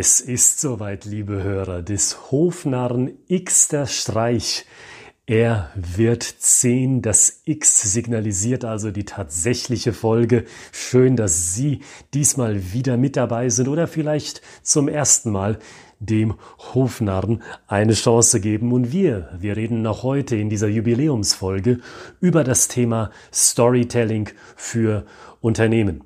Es ist soweit, liebe Hörer, des Hofnarren Xter Streich. Er wird 10. Das X signalisiert also die tatsächliche Folge. Schön, dass Sie diesmal wieder mit dabei sind oder vielleicht zum ersten Mal dem Hofnarren eine Chance geben. Und wir, wir reden noch heute in dieser Jubiläumsfolge über das Thema Storytelling für Unternehmen.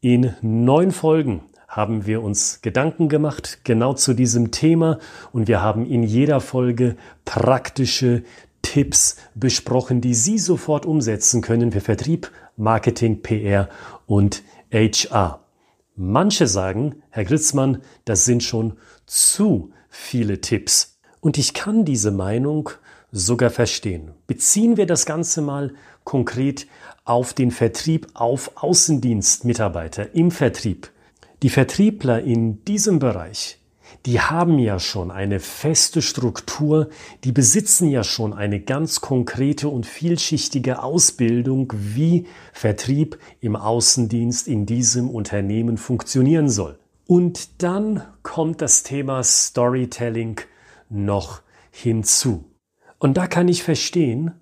In neun Folgen haben wir uns Gedanken gemacht, genau zu diesem Thema. Und wir haben in jeder Folge praktische Tipps besprochen, die Sie sofort umsetzen können für Vertrieb, Marketing, PR und HR. Manche sagen, Herr Gritzmann, das sind schon zu viele Tipps. Und ich kann diese Meinung sogar verstehen. Beziehen wir das Ganze mal konkret auf den Vertrieb, auf Außendienstmitarbeiter im Vertrieb. Die Vertriebler in diesem Bereich, die haben ja schon eine feste Struktur, die besitzen ja schon eine ganz konkrete und vielschichtige Ausbildung, wie Vertrieb im Außendienst in diesem Unternehmen funktionieren soll. Und dann kommt das Thema Storytelling noch hinzu. Und da kann ich verstehen,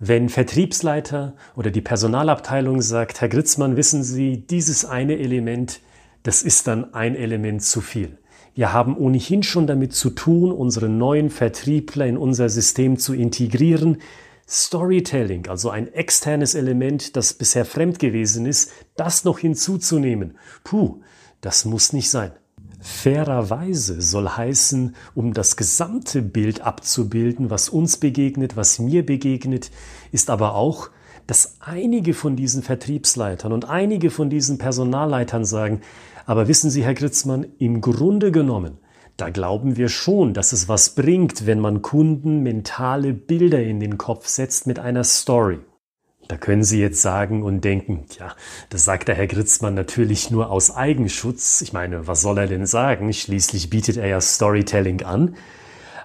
wenn Vertriebsleiter oder die Personalabteilung sagt, Herr Gritzmann, wissen Sie, dieses eine Element das ist dann ein Element zu viel. Wir haben ohnehin schon damit zu tun, unsere neuen Vertriebler in unser System zu integrieren. Storytelling, also ein externes Element, das bisher fremd gewesen ist, das noch hinzuzunehmen. Puh, das muss nicht sein. Fairerweise soll heißen, um das gesamte Bild abzubilden, was uns begegnet, was mir begegnet, ist aber auch, dass einige von diesen Vertriebsleitern und einige von diesen Personalleitern sagen, aber wissen Sie, Herr Gritzmann, im Grunde genommen, da glauben wir schon, dass es was bringt, wenn man Kunden mentale Bilder in den Kopf setzt mit einer Story. Da können Sie jetzt sagen und denken, ja, das sagt der Herr Gritzmann natürlich nur aus Eigenschutz. Ich meine, was soll er denn sagen? Schließlich bietet er ja Storytelling an.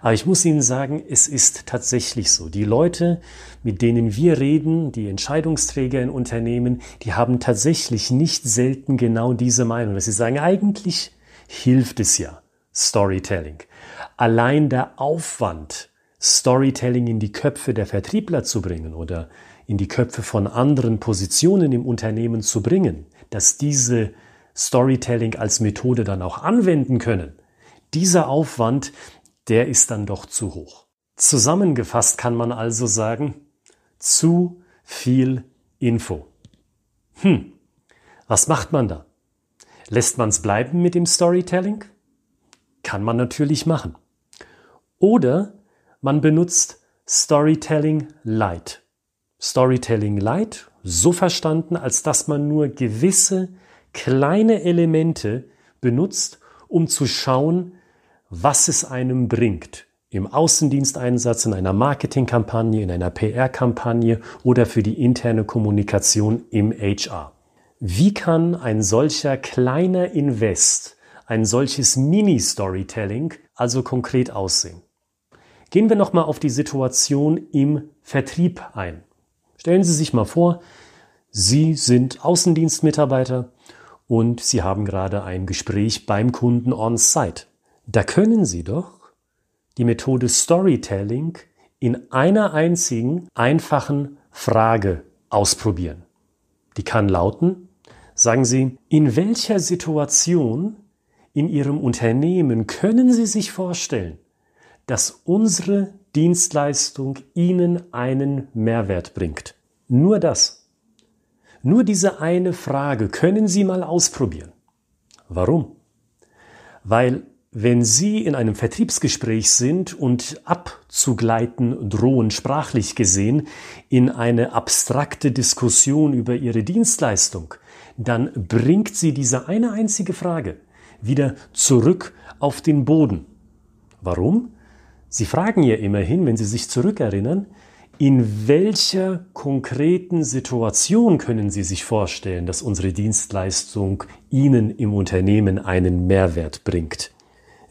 Aber ich muss Ihnen sagen, es ist tatsächlich so. Die Leute, mit denen wir reden, die Entscheidungsträger in Unternehmen, die haben tatsächlich nicht selten genau diese Meinung, dass sie sagen, eigentlich hilft es ja, Storytelling. Allein der Aufwand, Storytelling in die Köpfe der Vertriebler zu bringen oder in die Köpfe von anderen Positionen im Unternehmen zu bringen, dass diese Storytelling als Methode dann auch anwenden können. Dieser Aufwand, der ist dann doch zu hoch. Zusammengefasst kann man also sagen, zu viel Info. Hm, was macht man da? Lässt man es bleiben mit dem Storytelling? Kann man natürlich machen. Oder man benutzt Storytelling Light. Storytelling Light, so verstanden, als dass man nur gewisse kleine Elemente benutzt, um zu schauen, was es einem bringt. Im Außendiensteinsatz, in einer Marketingkampagne, in einer PR-Kampagne oder für die interne Kommunikation im HR. Wie kann ein solcher kleiner Invest, ein solches Mini-Storytelling also konkret aussehen? Gehen wir nochmal auf die Situation im Vertrieb ein. Stellen Sie sich mal vor, Sie sind Außendienstmitarbeiter und Sie haben gerade ein Gespräch beim Kunden on-site. Da können Sie doch die Methode Storytelling in einer einzigen einfachen Frage ausprobieren. Die kann lauten, sagen Sie, in welcher Situation in Ihrem Unternehmen können Sie sich vorstellen, dass unsere Dienstleistung Ihnen einen Mehrwert bringt? Nur das. Nur diese eine Frage können Sie mal ausprobieren. Warum? Weil wenn Sie in einem Vertriebsgespräch sind und abzugleiten drohen, sprachlich gesehen, in eine abstrakte Diskussion über Ihre Dienstleistung, dann bringt Sie diese eine einzige Frage wieder zurück auf den Boden. Warum? Sie fragen ja immerhin, wenn Sie sich zurückerinnern, in welcher konkreten Situation können Sie sich vorstellen, dass unsere Dienstleistung Ihnen im Unternehmen einen Mehrwert bringt?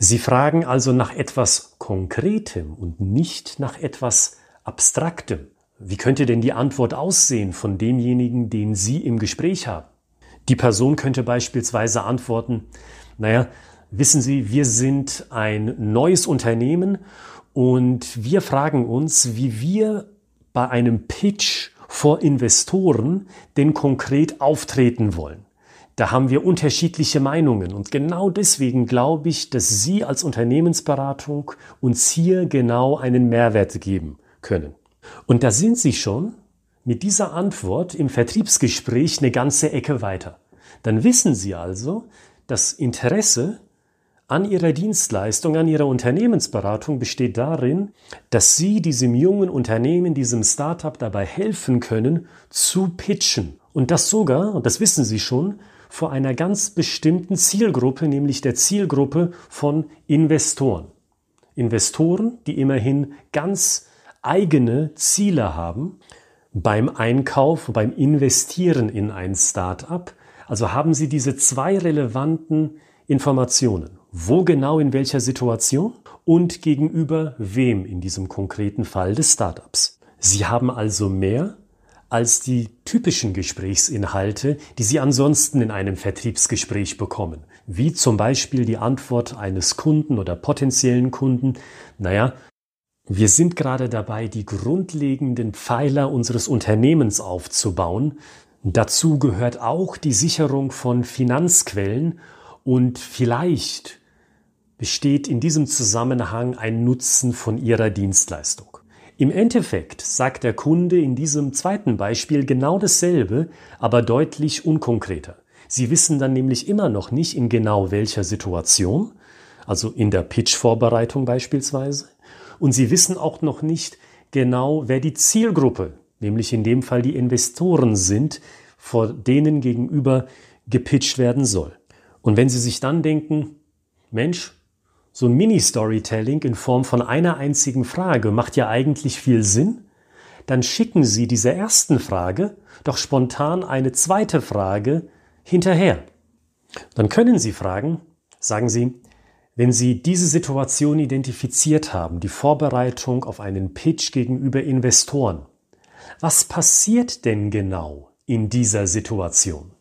Sie fragen also nach etwas Konkretem und nicht nach etwas Abstraktem. Wie könnte denn die Antwort aussehen von demjenigen, den Sie im Gespräch haben? Die Person könnte beispielsweise antworten, naja, Wissen Sie, wir sind ein neues Unternehmen und wir fragen uns, wie wir bei einem Pitch vor Investoren denn konkret auftreten wollen. Da haben wir unterschiedliche Meinungen und genau deswegen glaube ich, dass Sie als Unternehmensberatung uns hier genau einen Mehrwert geben können. Und da sind Sie schon mit dieser Antwort im Vertriebsgespräch eine ganze Ecke weiter. Dann wissen Sie also, dass Interesse an Ihrer Dienstleistung, an Ihrer Unternehmensberatung besteht darin, dass Sie diesem jungen Unternehmen, diesem Startup dabei helfen können, zu pitchen. Und das sogar, und das wissen Sie schon, vor einer ganz bestimmten Zielgruppe, nämlich der Zielgruppe von Investoren. Investoren, die immerhin ganz eigene Ziele haben beim Einkauf, beim Investieren in ein Startup. Also haben Sie diese zwei relevanten Informationen. Wo genau in welcher Situation und gegenüber wem in diesem konkreten Fall des Startups. Sie haben also mehr als die typischen Gesprächsinhalte, die Sie ansonsten in einem Vertriebsgespräch bekommen, wie zum Beispiel die Antwort eines Kunden oder potenziellen Kunden, naja, wir sind gerade dabei, die grundlegenden Pfeiler unseres Unternehmens aufzubauen. Dazu gehört auch die Sicherung von Finanzquellen und vielleicht besteht in diesem Zusammenhang ein Nutzen von Ihrer Dienstleistung. Im Endeffekt sagt der Kunde in diesem zweiten Beispiel genau dasselbe, aber deutlich unkonkreter. Sie wissen dann nämlich immer noch nicht in genau welcher Situation, also in der Pitch-Vorbereitung beispielsweise, und Sie wissen auch noch nicht genau, wer die Zielgruppe, nämlich in dem Fall die Investoren sind, vor denen gegenüber gepitcht werden soll. Und wenn Sie sich dann denken, Mensch, so ein Mini-Storytelling in Form von einer einzigen Frage macht ja eigentlich viel Sinn, dann schicken Sie dieser ersten Frage doch spontan eine zweite Frage hinterher. Dann können Sie fragen, sagen Sie, wenn Sie diese Situation identifiziert haben, die Vorbereitung auf einen Pitch gegenüber Investoren, was passiert denn genau in dieser Situation?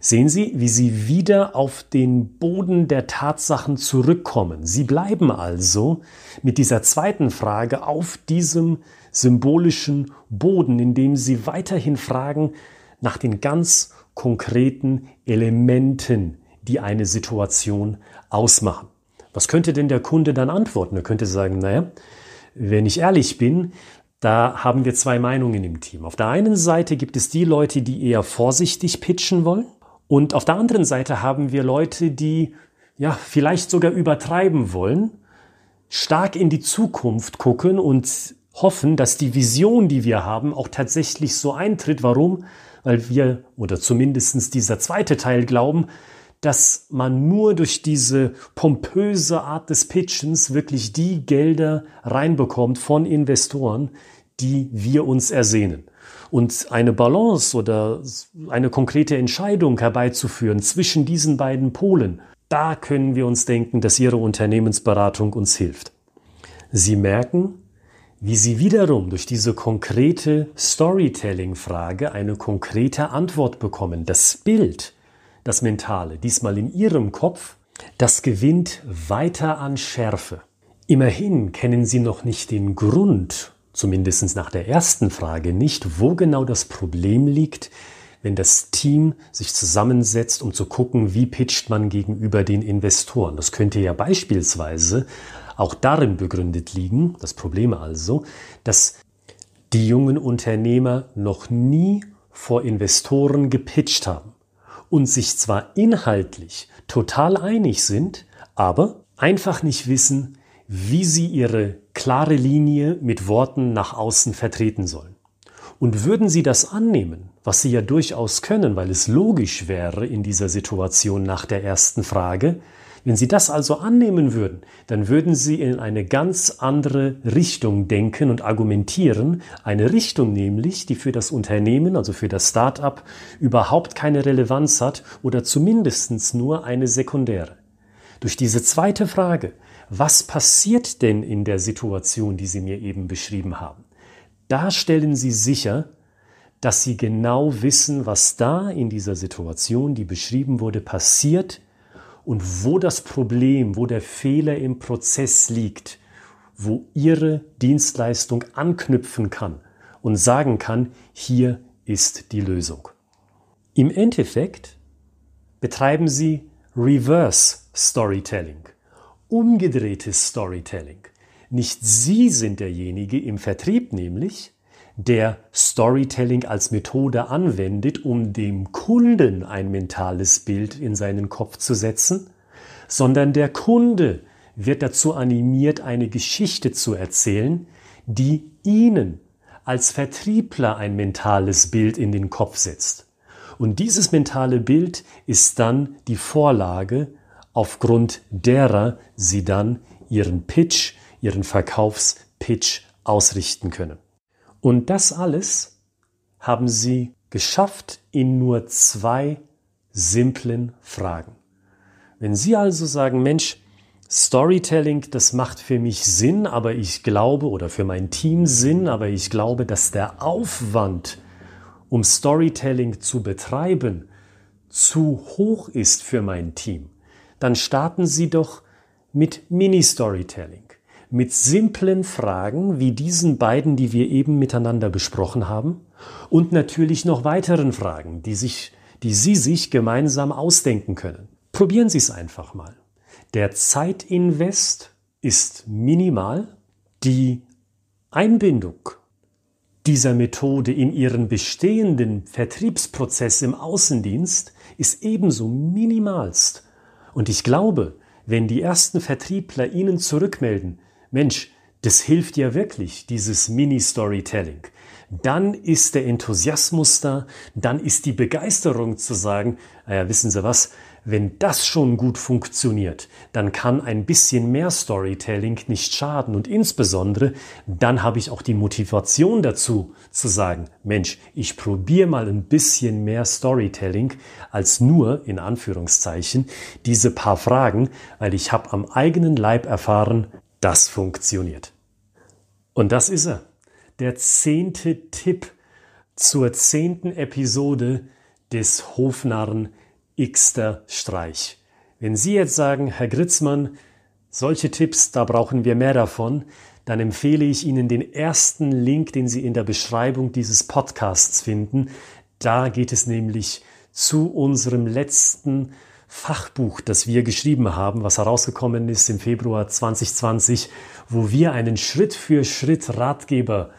Sehen Sie, wie Sie wieder auf den Boden der Tatsachen zurückkommen. Sie bleiben also mit dieser zweiten Frage auf diesem symbolischen Boden, indem Sie weiterhin fragen nach den ganz konkreten Elementen, die eine Situation ausmachen. Was könnte denn der Kunde dann antworten? Er könnte sagen, naja, wenn ich ehrlich bin, da haben wir zwei Meinungen im Team. Auf der einen Seite gibt es die Leute, die eher vorsichtig pitchen wollen und auf der anderen Seite haben wir Leute, die ja vielleicht sogar übertreiben wollen, stark in die Zukunft gucken und hoffen, dass die Vision, die wir haben, auch tatsächlich so eintritt. Warum? Weil wir, oder zumindestens dieser zweite Teil glauben, dass man nur durch diese pompöse Art des Pitchens wirklich die Gelder reinbekommt von Investoren, die wir uns ersehnen. Und eine Balance oder eine konkrete Entscheidung herbeizuführen zwischen diesen beiden Polen, da können wir uns denken, dass Ihre Unternehmensberatung uns hilft. Sie merken, wie Sie wiederum durch diese konkrete Storytelling-Frage eine konkrete Antwort bekommen. Das Bild, das Mentale, diesmal in Ihrem Kopf, das gewinnt weiter an Schärfe. Immerhin kennen Sie noch nicht den Grund zumindest nach der ersten Frage nicht, wo genau das Problem liegt, wenn das Team sich zusammensetzt, um zu gucken, wie pitcht man gegenüber den Investoren. Das könnte ja beispielsweise auch darin begründet liegen, das Problem also, dass die jungen Unternehmer noch nie vor Investoren gepitcht haben und sich zwar inhaltlich total einig sind, aber einfach nicht wissen, wie sie ihre klare Linie mit Worten nach außen vertreten sollen. Und würden sie das annehmen, was sie ja durchaus können, weil es logisch wäre in dieser Situation nach der ersten Frage, wenn sie das also annehmen würden, dann würden sie in eine ganz andere Richtung denken und argumentieren, eine Richtung nämlich, die für das Unternehmen, also für das Start-up, überhaupt keine Relevanz hat oder zumindest nur eine sekundäre. Durch diese zweite Frage was passiert denn in der Situation, die Sie mir eben beschrieben haben? Da stellen Sie sicher, dass Sie genau wissen, was da in dieser Situation, die beschrieben wurde, passiert und wo das Problem, wo der Fehler im Prozess liegt, wo Ihre Dienstleistung anknüpfen kann und sagen kann, hier ist die Lösung. Im Endeffekt betreiben Sie Reverse Storytelling, umgedrehtes Storytelling. Nicht Sie sind derjenige im Vertrieb nämlich, der Storytelling als Methode anwendet, um dem Kunden ein mentales Bild in seinen Kopf zu setzen, sondern der Kunde wird dazu animiert, eine Geschichte zu erzählen, die Ihnen als Vertriebler ein mentales Bild in den Kopf setzt. Und dieses mentale Bild ist dann die Vorlage, aufgrund derer Sie dann Ihren Pitch, Ihren Verkaufspitch ausrichten können. Und das alles haben Sie geschafft in nur zwei simplen Fragen. Wenn Sie also sagen, Mensch, Storytelling, das macht für mich Sinn, aber ich glaube, oder für mein Team Sinn, aber ich glaube, dass der Aufwand, um Storytelling zu betreiben, zu hoch ist für mein Team, dann starten Sie doch mit Mini-Storytelling mit simplen Fragen wie diesen beiden, die wir eben miteinander besprochen haben, und natürlich noch weiteren Fragen, die, sich, die Sie sich gemeinsam ausdenken können. Probieren Sie es einfach mal. Der Zeitinvest ist minimal. Die Einbindung dieser Methode in Ihren bestehenden Vertriebsprozess im Außendienst ist ebenso minimalst. Und ich glaube, wenn die ersten Vertriebler Ihnen zurückmelden, Mensch, das hilft ja wirklich, dieses Mini-Storytelling. Dann ist der Enthusiasmus da, dann ist die Begeisterung zu sagen, naja, wissen Sie was, wenn das schon gut funktioniert, dann kann ein bisschen mehr Storytelling nicht schaden und insbesondere dann habe ich auch die Motivation dazu zu sagen, Mensch, ich probiere mal ein bisschen mehr Storytelling als nur in Anführungszeichen diese paar Fragen, weil ich habe am eigenen Leib erfahren, das funktioniert. Und das ist er. Der zehnte Tipp zur zehnten Episode des Hofnarren Xter Streich. Wenn Sie jetzt sagen, Herr Gritzmann, solche Tipps, da brauchen wir mehr davon, dann empfehle ich Ihnen den ersten Link, den Sie in der Beschreibung dieses Podcasts finden. Da geht es nämlich zu unserem letzten Fachbuch, das wir geschrieben haben, was herausgekommen ist im Februar 2020, wo wir einen Schritt für Schritt Ratgeber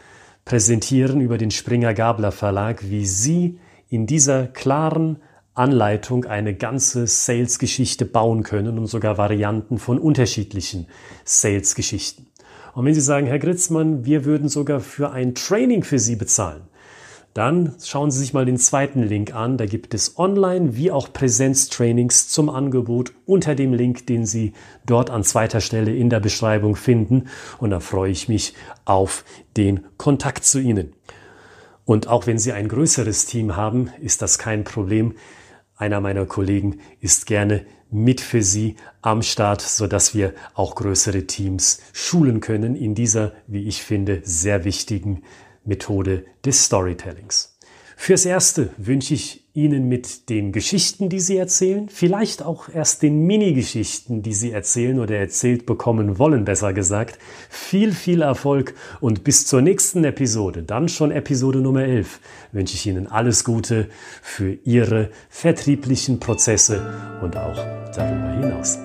präsentieren über den Springer Gabler Verlag, wie Sie in dieser klaren Anleitung eine ganze Sales-Geschichte bauen können und sogar Varianten von unterschiedlichen Sales-Geschichten. Und wenn Sie sagen, Herr Gritzmann, wir würden sogar für ein Training für Sie bezahlen, dann schauen Sie sich mal den zweiten Link an. Da gibt es Online- wie auch Präsenztrainings zum Angebot unter dem Link, den Sie dort an zweiter Stelle in der Beschreibung finden. Und da freue ich mich auf den Kontakt zu Ihnen. Und auch wenn Sie ein größeres Team haben, ist das kein Problem. Einer meiner Kollegen ist gerne mit für Sie am Start, so dass wir auch größere Teams schulen können in dieser, wie ich finde, sehr wichtigen Methode des Storytellings. Fürs Erste wünsche ich Ihnen mit den Geschichten, die Sie erzählen, vielleicht auch erst den Mini-Geschichten, die Sie erzählen oder erzählt bekommen wollen, besser gesagt, viel, viel Erfolg und bis zur nächsten Episode, dann schon Episode Nummer 11, wünsche ich Ihnen alles Gute für Ihre vertrieblichen Prozesse und auch darüber hinaus.